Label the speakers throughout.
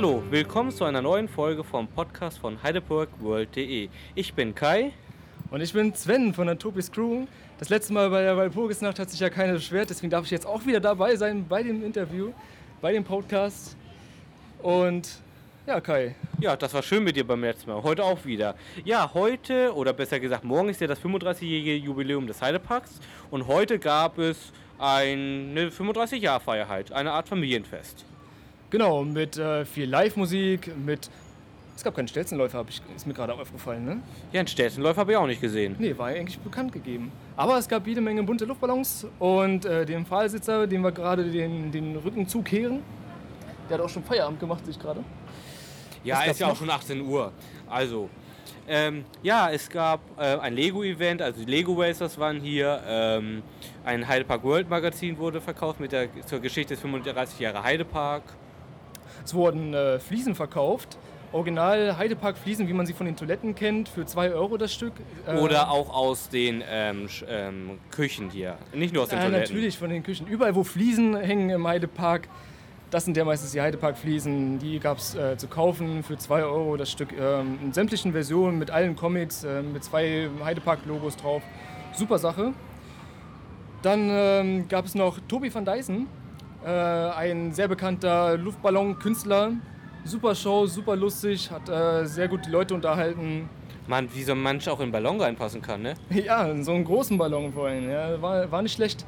Speaker 1: Hallo, willkommen zu einer neuen Folge vom Podcast von heideburgworld.de. Ich bin Kai.
Speaker 2: Und ich bin Sven von der Topis Crew. Das letzte Mal bei der Walpurgisnacht hat sich ja keiner beschwert, deswegen darf ich jetzt auch wieder dabei sein bei dem Interview, bei dem Podcast. Und ja, Kai.
Speaker 1: Ja, das war schön mit dir beim letzten Mal. Heute auch wieder. Ja, heute, oder besser gesagt, morgen ist ja das 35-jährige Jubiläum des Heideparks. Und heute gab es eine 35-Jahr-Feier halt, eine Art Familienfest.
Speaker 2: Genau, mit äh, viel Live-Musik, mit. Es gab keinen Stelzenläufer, ich, ist mir gerade aufgefallen, ne?
Speaker 1: Ja, einen Stelzenläufer habe ich auch nicht gesehen.
Speaker 2: Nee, war eigentlich bekannt gegeben. Aber es gab jede Menge bunte Luftballons und äh, den Pfahlsitzer, dem wir gerade den, den Rücken zukehren, der hat auch schon Feierabend gemacht, sich gerade.
Speaker 1: Ja, ist ja auch schon 18 Uhr. Also, ähm, ja, es gab äh, ein Lego-Event, also die Lego Racers waren hier. Ähm, ein Heidepark World Magazin wurde verkauft mit der zur Geschichte des 35 Jahre Heidepark.
Speaker 2: Es wurden äh, Fliesen verkauft. Original Heidepark Fliesen, wie man sie von den Toiletten kennt, für 2 Euro das Stück.
Speaker 1: Äh, Oder auch aus den ähm, ähm, Küchen hier. Nicht nur aus den
Speaker 2: ja,
Speaker 1: Toiletten.
Speaker 2: natürlich von den Küchen. Überall, wo Fliesen hängen im Heidepark, das sind ja meistens die Heidepark-Fliesen. Die gab es äh, zu kaufen für 2 Euro das Stück. Ähm, in sämtlichen Versionen mit allen Comics, äh, mit zwei Heidepark-Logos drauf. Super Sache. Dann ähm, gab es noch Tobi van Dyson, äh, ein sehr bekannter Luftballon-Künstler. Super Show, super lustig, hat äh, sehr gut die Leute unterhalten.
Speaker 1: Mann, wie so ein Mensch auch in einen Ballon reinpassen kann, ne?
Speaker 2: Ja, in so einen großen Ballon vorhin. Ja, war, war nicht schlecht.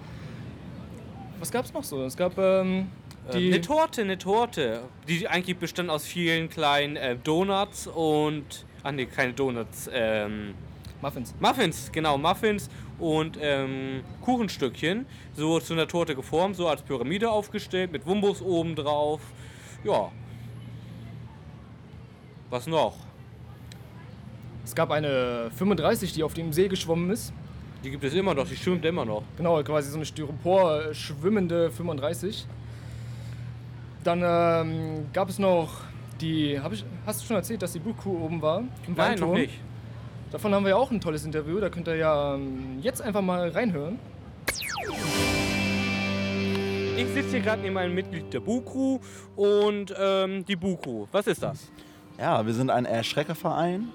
Speaker 2: Was gab es noch so? Es gab ähm,
Speaker 1: die eine Torte, eine Torte, die eigentlich bestand aus vielen kleinen äh, Donuts und. Ach nee, keine Donuts. Ähm,
Speaker 2: Muffins.
Speaker 1: Muffins, genau, Muffins und ähm, Kuchenstückchen. So zu einer Torte geformt, so als Pyramide aufgestellt, mit Wumbus oben drauf. Ja. Was noch?
Speaker 2: Es gab eine 35, die auf dem See geschwommen ist.
Speaker 1: Die gibt es immer noch, die schwimmt immer noch.
Speaker 2: Genau, quasi so eine Styropor schwimmende 35. Dann ähm, gab es noch die, ich, hast du schon erzählt, dass die Buchkuh oben war?
Speaker 1: Im Nein, Weinturm? noch nicht.
Speaker 2: Davon haben wir ja auch ein tolles Interview, da könnt ihr ja ähm, jetzt einfach mal reinhören.
Speaker 1: Ich sitze hier gerade neben einem Mitglied der Bukru und ähm, die Bukru, was ist das?
Speaker 3: Ja, wir sind ein Erschreckerverein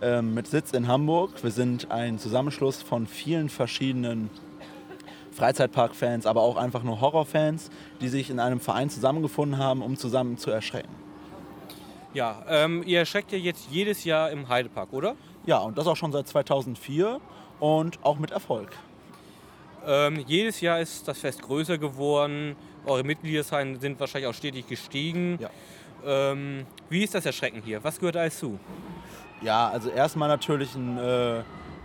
Speaker 3: ähm, mit Sitz in Hamburg. Wir sind ein Zusammenschluss von vielen verschiedenen Freizeitpark-Fans, aber auch einfach nur Horrorfans, die sich in einem Verein zusammengefunden haben, um zusammen zu erschrecken.
Speaker 1: Ja, ähm, ihr erschreckt ja jetzt jedes Jahr im Heidepark, oder?
Speaker 3: Ja, und das auch schon seit 2004 und auch mit Erfolg.
Speaker 1: Ähm, jedes Jahr ist das Fest größer geworden. Eure Mitgliederzahlen sind wahrscheinlich auch stetig gestiegen.
Speaker 3: Ja.
Speaker 1: Ähm, wie ist das Erschrecken hier? Was gehört alles zu?
Speaker 3: Ja, also erstmal natürlich ein äh,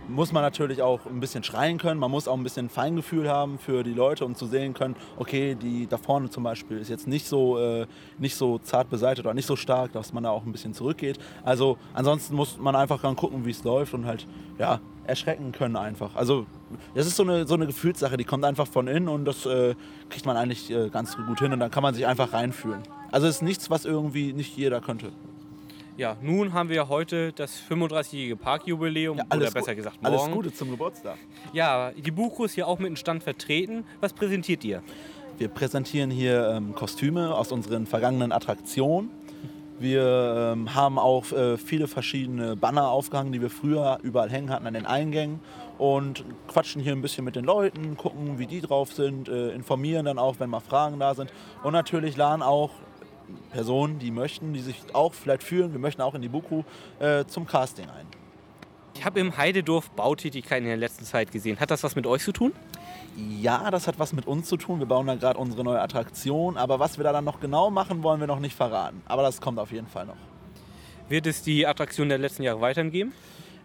Speaker 3: muss man natürlich auch ein bisschen schreien können. Man muss auch ein bisschen Feingefühl haben für die Leute und zu sehen können, okay, die da vorne zum Beispiel ist jetzt nicht so, äh, nicht so zart beseitigt oder nicht so stark, dass man da auch ein bisschen zurückgeht. Also ansonsten muss man einfach dann gucken, wie es läuft und halt, ja, erschrecken können einfach. Also das ist so eine, so eine Gefühlssache, die kommt einfach von innen und das äh, kriegt man eigentlich äh, ganz gut hin und dann kann man sich einfach reinfühlen. Also es ist nichts, was irgendwie nicht jeder könnte.
Speaker 1: Ja, nun haben wir heute das 35-jährige Parkjubiläum,
Speaker 3: ja,
Speaker 1: oder besser gesagt
Speaker 3: morgen. Alles Gute zum Geburtstag.
Speaker 1: Ja, die Buchro ist hier auch mit dem Stand vertreten. Was präsentiert ihr?
Speaker 3: Wir präsentieren hier ähm, Kostüme aus unseren vergangenen Attraktionen. Wir ähm, haben auch äh, viele verschiedene Banner aufgehangen, die wir früher überall hängen hatten an den Eingängen und quatschen hier ein bisschen mit den Leuten, gucken, wie die drauf sind, äh, informieren dann auch, wenn mal Fragen da sind und natürlich laden auch Personen, die möchten, die sich auch vielleicht fühlen, wir möchten auch in die Buku, äh, zum Casting ein.
Speaker 1: Ich habe im Heidedorf Bautätigkeiten in der letzten Zeit gesehen. Hat das was mit euch zu tun?
Speaker 3: Ja, das hat was mit uns zu tun. Wir bauen da gerade unsere neue Attraktion. Aber was wir da dann noch genau machen, wollen wir noch nicht verraten. Aber das kommt auf jeden Fall noch.
Speaker 1: Wird es die Attraktion der letzten Jahre weiterhin geben?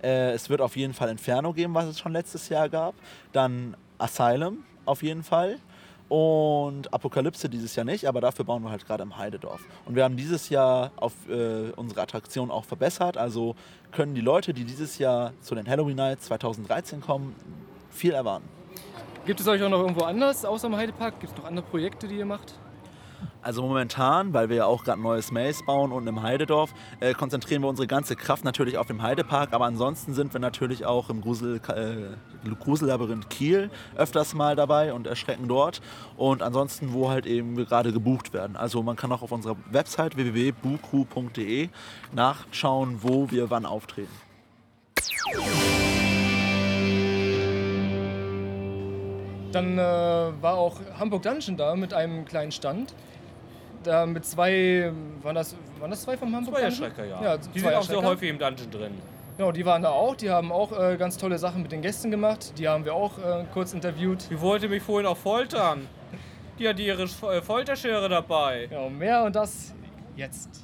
Speaker 3: Äh, es wird auf jeden Fall Inferno geben, was es schon letztes Jahr gab. Dann Asylum auf jeden Fall und Apokalypse dieses Jahr nicht, aber dafür bauen wir halt gerade im Heidedorf. Und wir haben dieses Jahr auf äh, unsere Attraktion auch verbessert, also können die Leute, die dieses Jahr zu den Halloween Nights 2013 kommen, viel erwarten.
Speaker 2: Gibt es euch auch noch irgendwo anders außer im Heidepark? Gibt es noch andere Projekte, die ihr macht?
Speaker 3: Also momentan, weil wir ja auch gerade ein neues Maze bauen und im Heidedorf, äh, konzentrieren wir unsere ganze Kraft natürlich auf dem Heidepark. Aber ansonsten sind wir natürlich auch im Grusel, äh, Grusellabyrinth Kiel öfters mal dabei und erschrecken dort. Und ansonsten, wo halt eben wir gerade gebucht werden. Also man kann auch auf unserer Website www.bucrew.de nachschauen, wo wir wann auftreten.
Speaker 2: Dann äh, war auch Hamburg Dungeon da mit einem kleinen Stand. Da mit zwei, waren das, waren das zwei vom Hamburg
Speaker 1: Zwei? Erschrecker, ja.
Speaker 2: ja
Speaker 1: die sind auch sehr häufig im Dungeon drin.
Speaker 2: Genau, die waren da auch. Die haben auch äh, ganz tolle Sachen mit den Gästen gemacht. Die haben wir auch äh, kurz interviewt.
Speaker 1: Die wollte mich vorhin auch foltern. Die hat ihre äh, Folterschere dabei.
Speaker 2: Genau, mehr und das jetzt.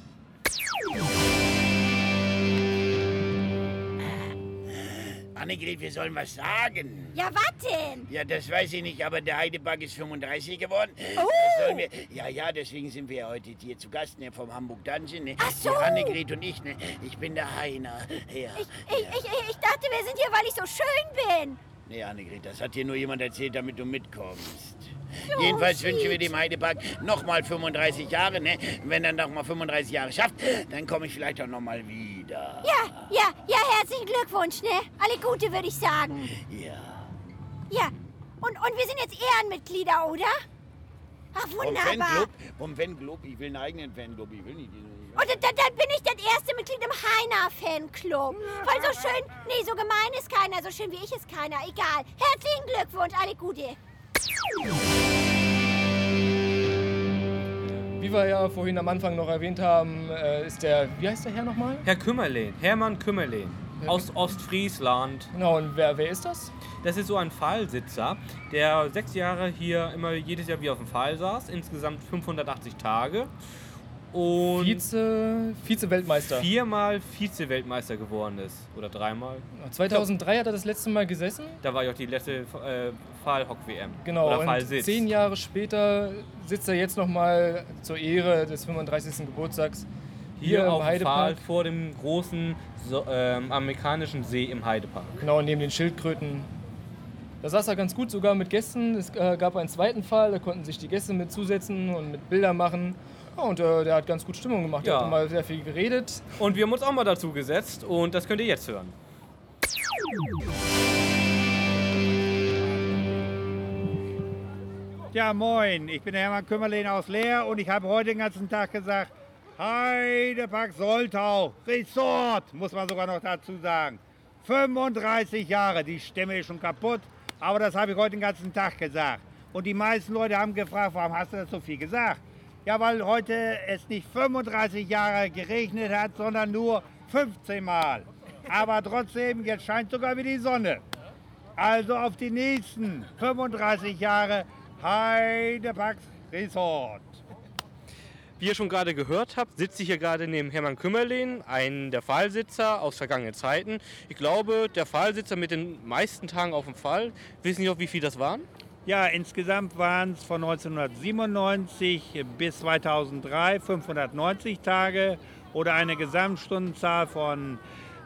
Speaker 4: Annegret, wir sollen was sagen.
Speaker 5: Ja, was denn?
Speaker 4: Ja, das weiß ich nicht, aber der Heidepark ist 35 geworden.
Speaker 5: Oh.
Speaker 4: Wir, ja, ja, deswegen sind wir ja heute hier zu Gast ne, vom Hamburg Dungeon. Ne?
Speaker 5: Ach so.
Speaker 4: Die Annegret und ich, ne? Ich bin der Heiner. Ja.
Speaker 5: Ich, ich, ich, ich dachte, wir sind hier, weil ich so schön bin.
Speaker 4: Nee, Annegret, das hat dir nur jemand erzählt, damit du mitkommst. Jedenfalls wünschen wir dem Heidepark nochmal 35 Jahre, ne? Wenn er nochmal 35 Jahre schafft, dann komme ich vielleicht auch nochmal wieder.
Speaker 5: Ja, ja, ja, herzlichen Glückwunsch, ne? Alle Gute, würde ich sagen.
Speaker 4: Ja.
Speaker 5: Ja, und, und wir sind jetzt Ehrenmitglieder, oder? Ach, wunderbar.
Speaker 4: Fanclub, vom Fanclub, ich will einen eigenen Fanclub, ich will nicht diesen.
Speaker 5: Und dann, dann bin ich das erste Mitglied im Heiner-Fanclub. Weil so schön, nee, so gemein ist keiner, so schön wie ich ist keiner. Egal. Herzlichen Glückwunsch, alle Gute.
Speaker 2: Wie wir ja vorhin am Anfang noch erwähnt haben, äh, ist der, wie heißt der Herr nochmal?
Speaker 1: Herr Kümmerlehn, Hermann Kümmerlehn. Aus Ostfriesland.
Speaker 2: Genau, und wer, wer ist das?
Speaker 1: Das ist so ein Pfahlsitzer, der sechs Jahre hier immer jedes Jahr wie auf dem Pfahl saß, insgesamt 580 Tage. Und
Speaker 2: Vize, Vize-Weltmeister.
Speaker 1: viermal Vize-Weltmeister geworden ist. Oder dreimal.
Speaker 2: 2003 hat er das letzte Mal gesessen.
Speaker 1: Da war ja auch die letzte äh, Pfahl-Hock-WM.
Speaker 2: Genau,
Speaker 1: Oder
Speaker 2: und zehn Jahre später sitzt er jetzt nochmal zur Ehre des 35. Geburtstags hier,
Speaker 1: Hier
Speaker 2: im
Speaker 1: auf Pfahl
Speaker 2: Heidepark.
Speaker 1: vor dem großen so, ähm, amerikanischen See im Heidepark.
Speaker 2: Genau, neben den Schildkröten. Da saß er ganz gut sogar mit Gästen. Es äh, gab einen zweiten Fall, da konnten sich die Gäste mit zusetzen und mit Bilder machen. Ja, und äh, der hat ganz gut Stimmung gemacht. Der
Speaker 1: Ja.
Speaker 2: hat mal sehr viel geredet.
Speaker 1: Und wir haben uns auch mal dazu gesetzt und das könnt ihr jetzt hören.
Speaker 6: Ja, moin, ich bin der Hermann Kümmerlehn aus Leer und ich habe heute den ganzen Tag gesagt, Heidepark Soltau, Resort, muss man sogar noch dazu sagen. 35 Jahre, die Stimme ist schon kaputt, aber das habe ich heute den ganzen Tag gesagt. Und die meisten Leute haben gefragt, warum hast du das so viel gesagt? Ja, weil heute es nicht 35 Jahre geregnet hat, sondern nur 15 Mal. Aber trotzdem, jetzt scheint sogar wieder die Sonne. Also auf die nächsten 35 Jahre Heideparks Resort.
Speaker 1: Wie ihr schon gerade gehört habt, sitze ich hier gerade neben Hermann Kümmerlehn, einem der Pfahlsitzer aus vergangenen Zeiten. Ich glaube, der Pfahlsitzer mit den meisten Tagen auf dem Pfahl. Wissen Sie noch, wie viel das waren?
Speaker 6: Ja, insgesamt waren es von 1997 bis 2003 590 Tage oder eine Gesamtstundenzahl von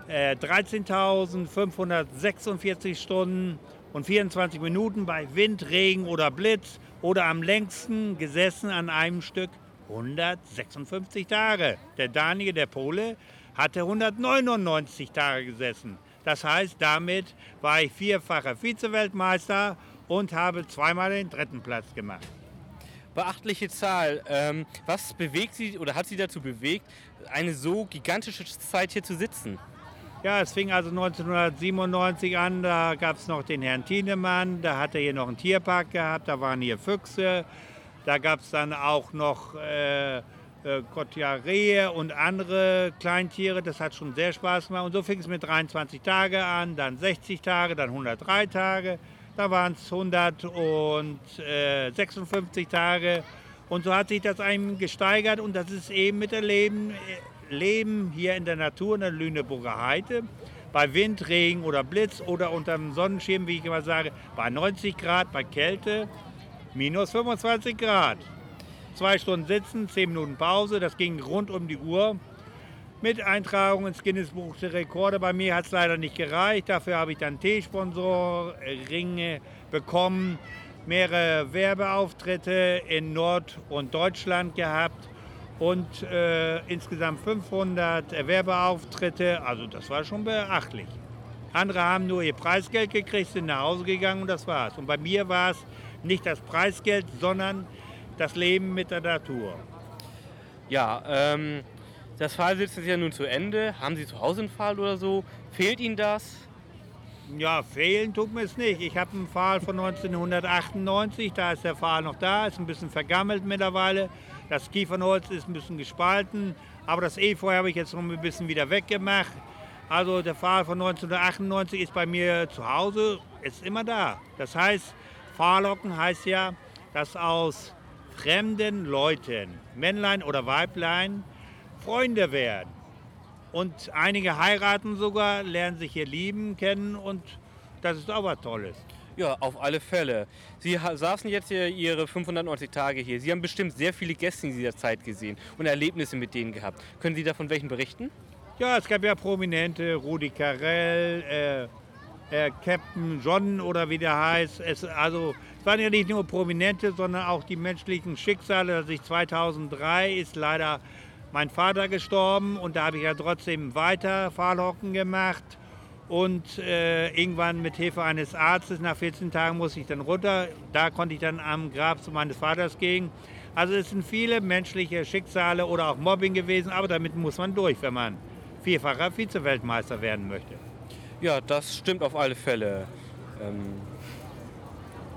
Speaker 6: äh, 13.546 Stunden und 24 Minuten bei Wind, Regen oder Blitz oder am längsten gesessen an einem Stück 156 Tage. Der Daniel, der Pole, hatte 199 Tage gesessen. Das heißt, damit war ich vierfacher Vize-Weltmeister und habe zweimal den dritten Platz gemacht.
Speaker 1: Beachtliche Zahl. Ähm, was bewegt Sie oder hat Sie dazu bewegt, eine so gigantische Zeit hier zu sitzen?
Speaker 6: Ja, es fing also 1997 an, da gab es noch den Herrn Tienemann, da hat er hier noch einen Tierpark gehabt, da waren hier Füchse, da gab es dann auch noch äh, äh, Gott, ja, Rehe und andere Kleintiere, das hat schon sehr Spaß gemacht. Und so fing es mit 23 Tage an, dann 60 Tage, dann 103 Tage, da waren es 156 Tage. Und so hat sich das einem gesteigert und das ist eben mit dem Leben, äh, Leben hier in der Natur in der Lüneburger Heide. Bei Wind, Regen oder Blitz oder unter dem Sonnenschirm, wie ich immer sage, bei 90 Grad, bei Kälte minus 25 Grad. Zwei Stunden sitzen, zehn Minuten Pause, das ging rund um die Uhr. Mit Eintragung ins Guinness-Buch der Rekorde. Bei mir hat es leider nicht gereicht. Dafür habe ich dann T-Sponsorringe bekommen. mehrere Werbeauftritte in Nord- und Deutschland gehabt und äh, insgesamt 500 Werbeauftritte. Also das war schon beachtlich. Andere haben nur ihr Preisgeld gekriegt, sind nach Hause gegangen und das war's. Und bei mir war es nicht das Preisgeld, sondern das Leben mit der Natur.
Speaker 1: Ja, ähm, das Pfahlsitzen ist ja nun zu Ende. Haben Sie zu Hause einen Pfahl oder so? Fehlt Ihnen das?
Speaker 6: Ja, fehlen tut mir es nicht. Ich habe einen Pfahl von 1998, da ist der Pfahl noch da, ist ein bisschen vergammelt mittlerweile. Das Kiefernholz ist ein bisschen gespalten, aber das Efeu habe ich jetzt noch ein bisschen wieder weggemacht. Also der Pfahl von 1998 ist bei mir zu Hause, ist immer da. Das heißt, Pfahlhocken heißt ja, dass aus fremden Leuten, Männlein oder Weiblein, Freunde werden. Und einige heiraten sogar, lernen sich hier lieben, kennen und das ist auch was Tolles.
Speaker 1: Ja, auf alle Fälle. Sie saßen jetzt hier Ihre 590 Tage hier. Sie haben bestimmt sehr viele Gäste in dieser Zeit gesehen und Erlebnisse mit denen gehabt. Können Sie davon welchen berichten?
Speaker 6: Ja, es gab ja Prominente, Rudi Carell, äh, äh, Captain John oder wie der heißt. Es, also, es waren ja nicht nur Prominente, sondern auch die menschlichen Schicksale. Dass ich 2003 ist leider mein Vater gestorben und da habe ich ja trotzdem weiter Fahrlocken gemacht. Und äh, irgendwann mit Hilfe eines Arztes, nach 14 Tagen musste ich dann runter. Da konnte ich dann am Grab zu meines Vaters gehen. Also es sind viele menschliche Schicksale oder auch Mobbing gewesen, aber damit muss man durch, wenn man vierfacher Vize-Weltmeister werden möchte.
Speaker 1: Ja, das stimmt auf alle Fälle. Ähm,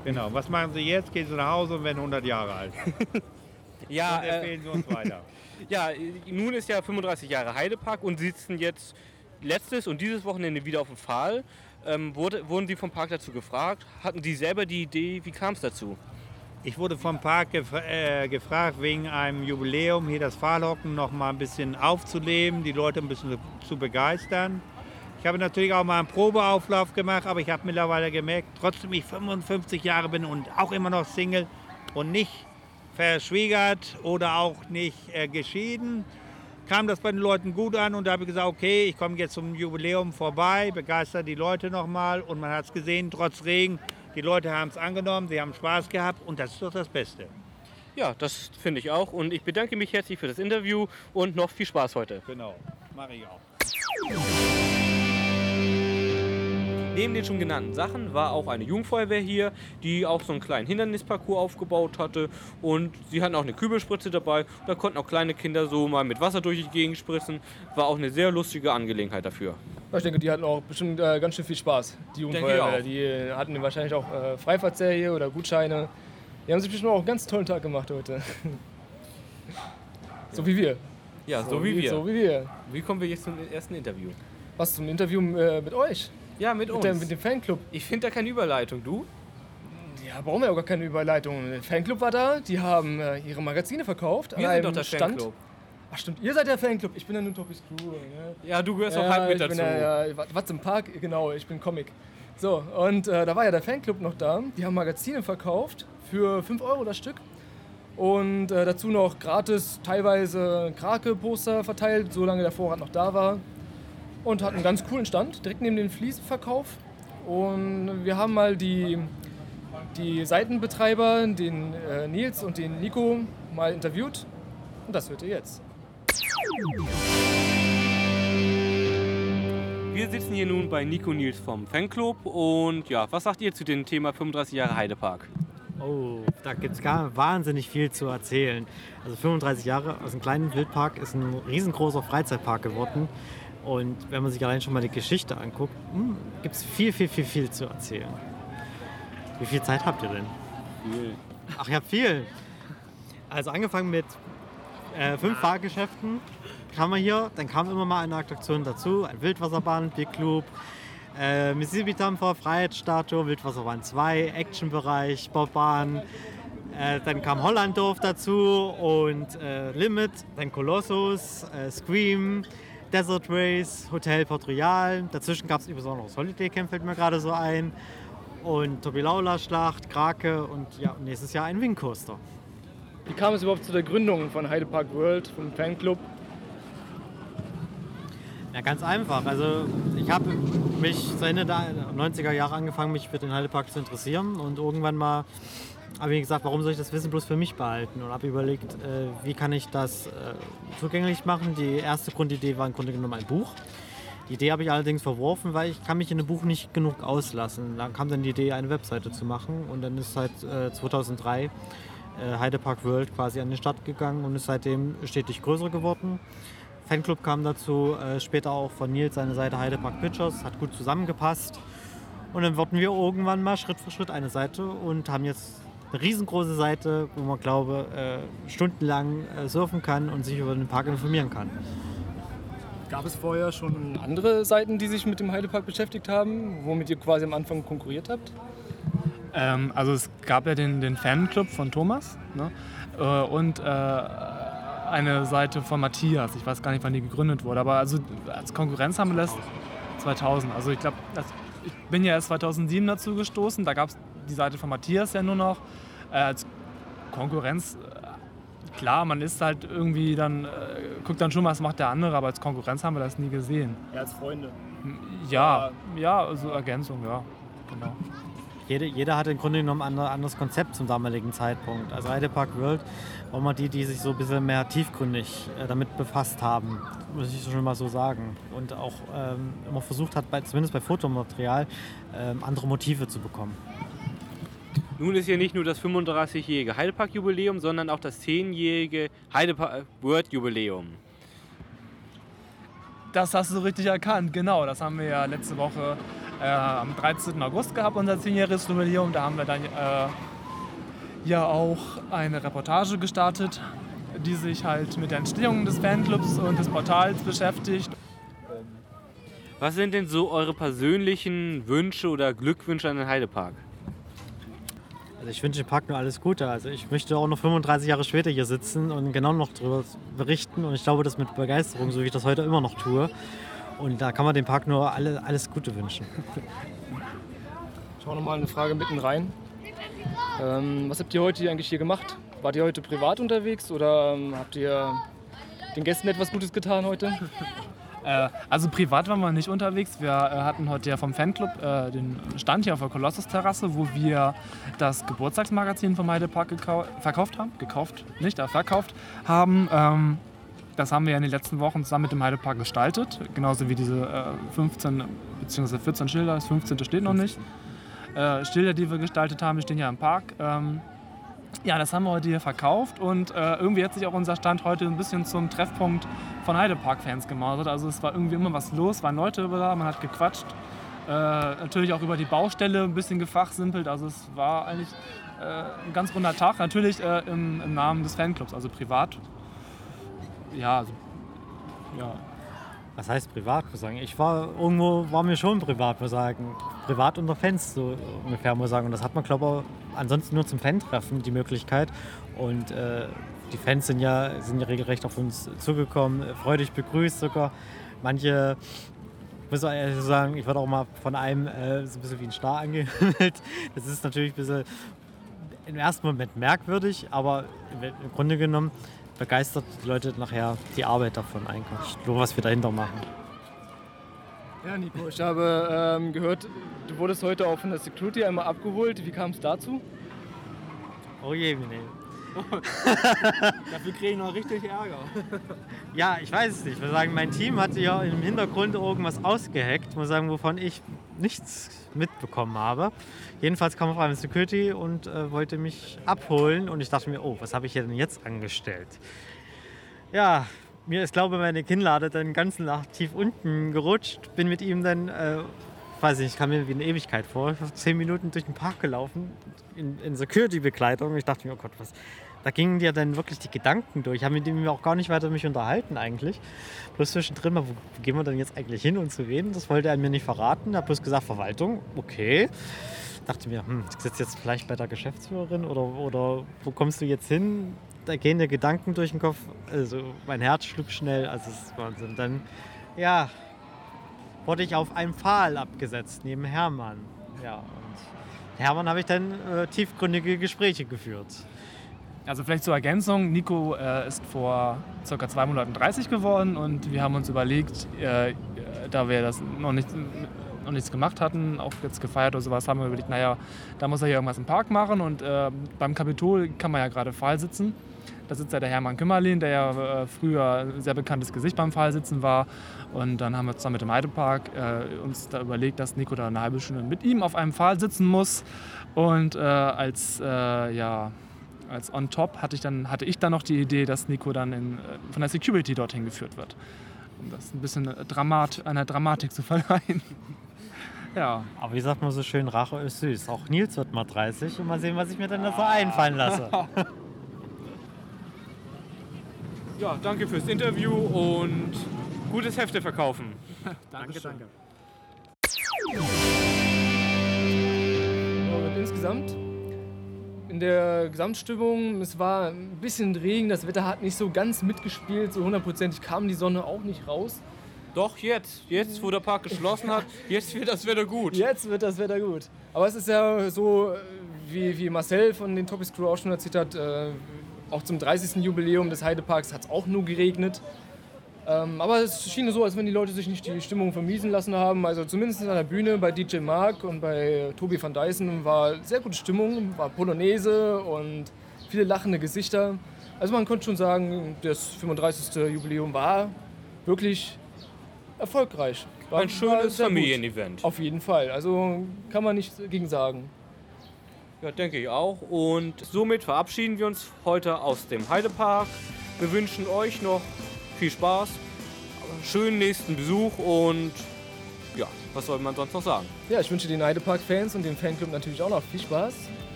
Speaker 6: Genau. Was machen Sie jetzt? Gehen Sie nach Hause und werden 100 Jahre alt.
Speaker 1: ja,
Speaker 6: Und
Speaker 1: äh,
Speaker 6: empfehlen Sie uns weiter.
Speaker 1: ja, nun ist ja 35 Jahre Heidepark und Sie sitzen jetzt letztes und dieses Wochenende wieder auf dem Pfahl. Ähm, wurde, wurden Sie vom Park dazu gefragt? Hatten Sie selber die Idee? Wie kam es dazu?
Speaker 6: Ich wurde vom Park gef äh, gefragt, wegen einem Jubiläum hier das Fahrlocken noch mal ein bisschen aufzuleben, die Leute ein bisschen zu begeistern. Ich habe natürlich auch mal einen Probeauflauf gemacht, aber ich habe mittlerweile gemerkt, trotzdem ich 55 Jahre bin und auch immer noch Single und nicht verschwiegert oder auch nicht äh, geschieden, kam das bei den Leuten gut an und da habe ich gesagt, okay, ich komme jetzt zum Jubiläum vorbei, begeister die Leute nochmal und man hat es gesehen, trotz Regen, die Leute haben es angenommen, sie haben Spaß gehabt und das ist doch das Beste.
Speaker 1: Ja, das finde ich auch und ich bedanke mich herzlich für das Interview und noch viel Spaß heute.
Speaker 6: Genau, mache ich auch.
Speaker 1: Neben den schon genannten Sachen war auch eine Jugendfeuerwehr hier, die auch so einen kleinen Hindernisparcours aufgebaut hatte. Und sie hatten auch eine Kübelspritze dabei. Da konnten auch kleine Kinder so mal mit Wasser durch die Gegend spritzen. War auch eine sehr lustige Angelegenheit dafür.
Speaker 2: Ich denke, die hatten auch bestimmt äh, ganz schön viel Spaß. Die Jugendfeuerwehr. Die äh, hatten wahrscheinlich auch äh, Freifahrtserie hier oder Gutscheine. Die haben sich bestimmt auch einen ganz tollen Tag gemacht heute. so wie wir.
Speaker 1: Ja, so, wie wir.
Speaker 2: So wie wir.
Speaker 1: Wie kommen wir jetzt zum ersten Interview?
Speaker 2: Was zum Interview äh, mit euch?
Speaker 1: Ja, mit
Speaker 2: Mit,
Speaker 1: uns.
Speaker 2: der, mit dem Fanclub.
Speaker 1: ich finde da keine Überleitung. Du?
Speaker 2: Ja, brauchen wir ja gar keine Überleitung. Der Fanclub war da, die haben äh, ihre Magazine verkauft.
Speaker 1: Wir sind doch der
Speaker 2: Stand.
Speaker 1: Fanclub.
Speaker 2: Ach stimmt, ihr seid der Fanclub. Ich bin ja nur Toppis Crew. Ne?
Speaker 1: Ja, du gehörst auch halb mit
Speaker 2: ich bin
Speaker 1: dazu.
Speaker 2: Ja, ja, was im Park, genau, ich bin Comic. So, und äh, da war ja der Fanclub noch da. Die haben Magazine verkauft für 5 Euro das Stück. Und äh, dazu noch gratis teilweise Krake-Poster verteilt, solange der Vorrat noch da war. Und hatten einen ganz coolen Stand, direkt neben dem Fliesenverkauf. Und wir haben mal die, die Seitenbetreiber, den äh, Nils und den Nico, mal interviewt. Und das hört ihr jetzt.
Speaker 1: Wir sitzen hier nun bei Nico Nils vom Fanclub. Und ja, was sagt ihr zu dem Thema 35 Jahre Heidepark?
Speaker 7: Oh, da gibt es gar wahnsinnig viel zu erzählen. Also 35 Jahre aus einem kleinen Wildpark ist ein riesengroßer Freizeitpark geworden. Und wenn man sich allein schon mal die Geschichte anguckt, gibt es viel, viel, viel, viel zu erzählen. Wie viel Zeit habt ihr denn?
Speaker 1: Viel.
Speaker 7: Ach, ihr habt viel. Also angefangen mit äh, fünf Fahrgeschäften kam man hier, dann kam immer mal eine Attraktion dazu, ein Wildwasserbahn, Big Club, äh, Mississippi-Dampfer, Freiheitsstatue, Wildwasserbahn 2, Actionbereich, Bobbahn. Äh, dann kam Hollanddorf dazu und äh, Limit, dann Colossus, äh, Scream, Desert Race, Hotel Port Royal. Dazwischen gab es noch das Holiday Camp, fällt mir gerade so ein. Und Tobilaula Schlacht, Krake und ja, nächstes Jahr ein Wing Coaster.
Speaker 2: Wie kam es überhaupt zu der Gründung von Heidepark World, vom Fanclub?
Speaker 7: Ja, ganz einfach. Also ich habe mich zu Ende der 90er Jahre angefangen, mich für den Heidepark zu interessieren und irgendwann mal habe ich gesagt, warum soll ich das Wissen bloß für mich behalten und habe überlegt, äh, wie kann ich das äh, zugänglich machen. Die erste Grundidee war im Grunde genommen ein Buch. Die Idee habe ich allerdings verworfen, weil ich kann mich in einem Buch nicht genug auslassen. Dann kam dann die Idee, eine Webseite zu machen und dann ist seit äh, 2003 äh, Heidepark World quasi an den Start gegangen und ist seitdem stetig größer geworden. Fanclub kam dazu, äh, später auch von Nils seine Seite Heidepark Pictures, hat gut zusammengepasst. Und dann wurden wir irgendwann mal Schritt für Schritt eine Seite und haben jetzt eine riesengroße Seite, wo man glaube äh, stundenlang äh, surfen kann und sich über den Park informieren kann.
Speaker 2: Gab es vorher schon andere Seiten, die sich mit dem Heidepark beschäftigt haben, womit ihr quasi am Anfang konkurriert habt?
Speaker 8: Ähm, also es gab ja den, den Fanclub von Thomas ne? äh, und äh, eine Seite von Matthias. Ich weiß gar nicht, wann die gegründet wurde, aber also als Konkurrenz haben wir das 2000. Also ich glaube, ich bin ja erst 2007 dazu gestoßen. Da gab es die Seite von Matthias ja nur noch. Äh, als Konkurrenz, äh, klar, man ist halt irgendwie dann, äh, guckt dann schon, was macht der andere, aber als Konkurrenz haben wir das nie gesehen.
Speaker 2: Ja, als Freunde.
Speaker 8: Ja, ja, also Ergänzung, ja, genau.
Speaker 7: Jede, jeder hatte im Grunde genommen ein anderes Konzept zum damaligen Zeitpunkt. Also Heidepark World war mal die, die sich so ein bisschen mehr tiefgründig äh, damit befasst haben, muss ich schon mal so sagen. Und auch ähm, immer versucht hat, bei, zumindest bei Fotomaterial, ähm, andere Motive zu bekommen.
Speaker 1: Nun ist hier nicht nur das 35-jährige Heidepark-Jubiläum, sondern auch das 10-jährige Heidepark World Jubiläum.
Speaker 8: Das hast du richtig erkannt, genau. Das haben wir ja letzte Woche äh, am 13. August gehabt, unser 10-jähriges Jubiläum. Da haben wir dann äh, ja auch eine Reportage gestartet, die sich halt mit der Entstehung des Fanclubs und des Portals beschäftigt.
Speaker 1: Was sind denn so eure persönlichen Wünsche oder Glückwünsche an den Heidepark?
Speaker 7: Also ich wünsche dem Park nur alles Gute. Also ich möchte auch noch 35 Jahre später hier sitzen und genau noch darüber berichten. Und ich glaube, das mit Begeisterung, so wie ich das heute immer noch tue. Und da kann man dem Park nur alle, alles Gute wünschen.
Speaker 2: Schau noch mal eine Frage mitten rein. Ähm, was habt ihr heute eigentlich hier gemacht? Wart ihr heute privat unterwegs oder ähm, habt ihr den Gästen etwas Gutes getan heute?
Speaker 8: Äh, also privat waren wir nicht unterwegs. Wir äh, hatten heute ja vom Fanclub äh, den Stand hier auf der Kolossus-Terrasse, wo wir das Geburtstagsmagazin vom Heidepark verkauft haben. Gekauft, nicht, aber verkauft haben. Ähm, das haben wir ja in den letzten Wochen zusammen mit dem Heidepark gestaltet. Genauso wie diese 15 bzw. 14 Schilder. Das 15. steht noch nicht. Äh, Schilder, die wir gestaltet haben, stehen ja im Park. Ähm, ja, das haben wir heute hier verkauft und äh, irgendwie hat sich auch unser Stand heute ein bisschen zum Treffpunkt von Heidepark-Fans gemausert. Also es war irgendwie immer was los, waren Leute da, man hat gequatscht. Äh, natürlich auch über die Baustelle ein bisschen gefachsimpelt. Also es war eigentlich äh, ein ganz runder Tag. Natürlich äh, im, im, Namen des Fanclubs, also privat. Ja, also,
Speaker 7: ja. Was heißt privat, muss ich war irgendwo, war mir schon privat, sagen. Privat unter Fans, so ungefähr, muss ich sagen. Und das hat man, glaube ich, ansonsten nur zum Fan-Treffen die Möglichkeit. Und äh, die Fans sind ja, sind ja regelrecht auf uns zugekommen, freudig begrüßt sogar. Manche, muss ich ehrlich sagen, ich werde auch mal von einem äh, so ein bisschen wie ein Star angemeldet. Das ist natürlich ein bisschen im ersten Moment merkwürdig, aber im Grunde genommen begeistert die Leute nachher die Arbeit davon eigentlich, nur was wir dahinter machen.
Speaker 2: Ja, Nico, ich habe ähm, gehört, du wurdest heute auch von der Security einmal abgeholt. Wie kam es dazu?
Speaker 7: Oh je, nee.
Speaker 2: Dafür kriege ich noch richtig Ärger.
Speaker 7: ja, ich weiß es nicht. Wir sagen, mein Team hatte ja im Hintergrund irgendwas ausgehackt, muss sagen, wovon ich nichts mitbekommen habe. Jedenfalls kam auf einmal Security und äh, wollte mich abholen und ich dachte mir, oh, was habe ich denn jetzt angestellt? Ja, mir ist, glaube ich, meine Kinnlade dann ganz nach tief unten gerutscht. Bin mit ihm dann, äh, weiß nicht, ich kam mir wie eine Ewigkeit vor, zehn Minuten durch den Park gelaufen in, in Security-Bekleidung. Ich dachte mir, oh Gott, was, da gingen dir dann wirklich die Gedanken durch. Ich habe mit ihm auch gar nicht weiter mich unterhalten eigentlich. Bloß zwischendrin wo, gehen wir denn jetzt eigentlich hin und zu wen? Das wollte er mir nicht verraten. Er hat bloß gesagt, Verwaltung, okay. Dachte mir, hm, ich sitze jetzt vielleicht bei der Geschäftsführerin oder, oder wo kommst du jetzt hin? Da gehen dir Gedanken durch den Kopf. Also mein Herz schlug schnell, also es ist Wahnsinn. Dann, ja, wurde ich auf einen Pfahl abgesetzt neben Hermann. Ja, und Hermann habe ich dann äh, tiefgründige Gespräche geführt.
Speaker 8: Also vielleicht zur Ergänzung, Nico äh, ist vor ca. zwei Monaten 30 geworden und wir haben uns überlegt, äh, da wir das noch, nicht, noch nichts gemacht hatten, auch jetzt gefeiert oder sowas, haben wir überlegt, naja, da muss er hier irgendwas im Park machen und äh, beim Kapitol kann man ja gerade Pfahl sitzen. Da sitzt ja der Hermann Kümmerlin, der ja äh, früher ein sehr bekanntes Gesicht beim Pfahlsitzen war. Und dann haben wir zusammen mit dem Heidepark äh, uns da überlegt, dass Nico da eine halbe Stunde mit ihm auf einem Pfahl sitzen muss. Und äh, als, äh, ja, als on top hatte ich, dann, hatte ich dann noch die Idee, dass Nico dann in, äh, von der Security dorthin geführt wird. Um das ein bisschen Dramat, einer Dramatik zu verleihen. ja.
Speaker 7: Aber wie sagt man so schön, Rache ist süß. Auch Nils wird mal 30 und mal sehen, was ich mir dann da so einfallen lasse.
Speaker 1: Ja, danke fürs Interview und gutes Hefte verkaufen.
Speaker 8: danke, danke.
Speaker 2: Und insgesamt in der Gesamtstimmung, es war ein bisschen Regen, das Wetter hat nicht so ganz mitgespielt, so hundertprozentig kam die Sonne auch nicht raus.
Speaker 1: Doch, jetzt. Jetzt, wo der Park geschlossen hat, jetzt wird das Wetter gut.
Speaker 2: Jetzt wird das Wetter gut. Aber es ist ja so, wie, wie Marcel von den Topics Crew auch schon erzählt hat, äh, auch zum 30. Jubiläum des Heideparks hat es auch nur geregnet. Ähm, aber es schien so, als wenn die Leute sich nicht die Stimmung vermiesen lassen haben. Also zumindest an der Bühne bei DJ Mark und bei Tobi van Dyson war sehr gute Stimmung, war Polonaise und viele lachende Gesichter. Also man konnte schon sagen, das 35. Jubiläum war wirklich erfolgreich. War,
Speaker 1: Ein schönes. Familienevent.
Speaker 2: Auf jeden Fall. Also kann man nichts gegen sagen.
Speaker 1: Ja, denke ich auch. Und somit verabschieden wir uns heute aus dem Heidepark. Wir wünschen euch noch viel Spaß, schönen nächsten Besuch und ja, was soll man sonst noch sagen?
Speaker 2: Ja, ich wünsche den Heidepark-Fans und dem Fanclub natürlich auch noch viel Spaß.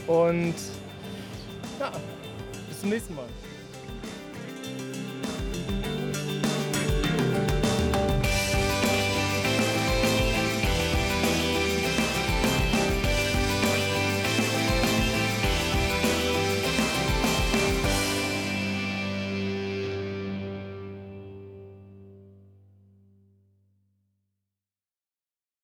Speaker 2: Und ja, bis zum nächsten Mal.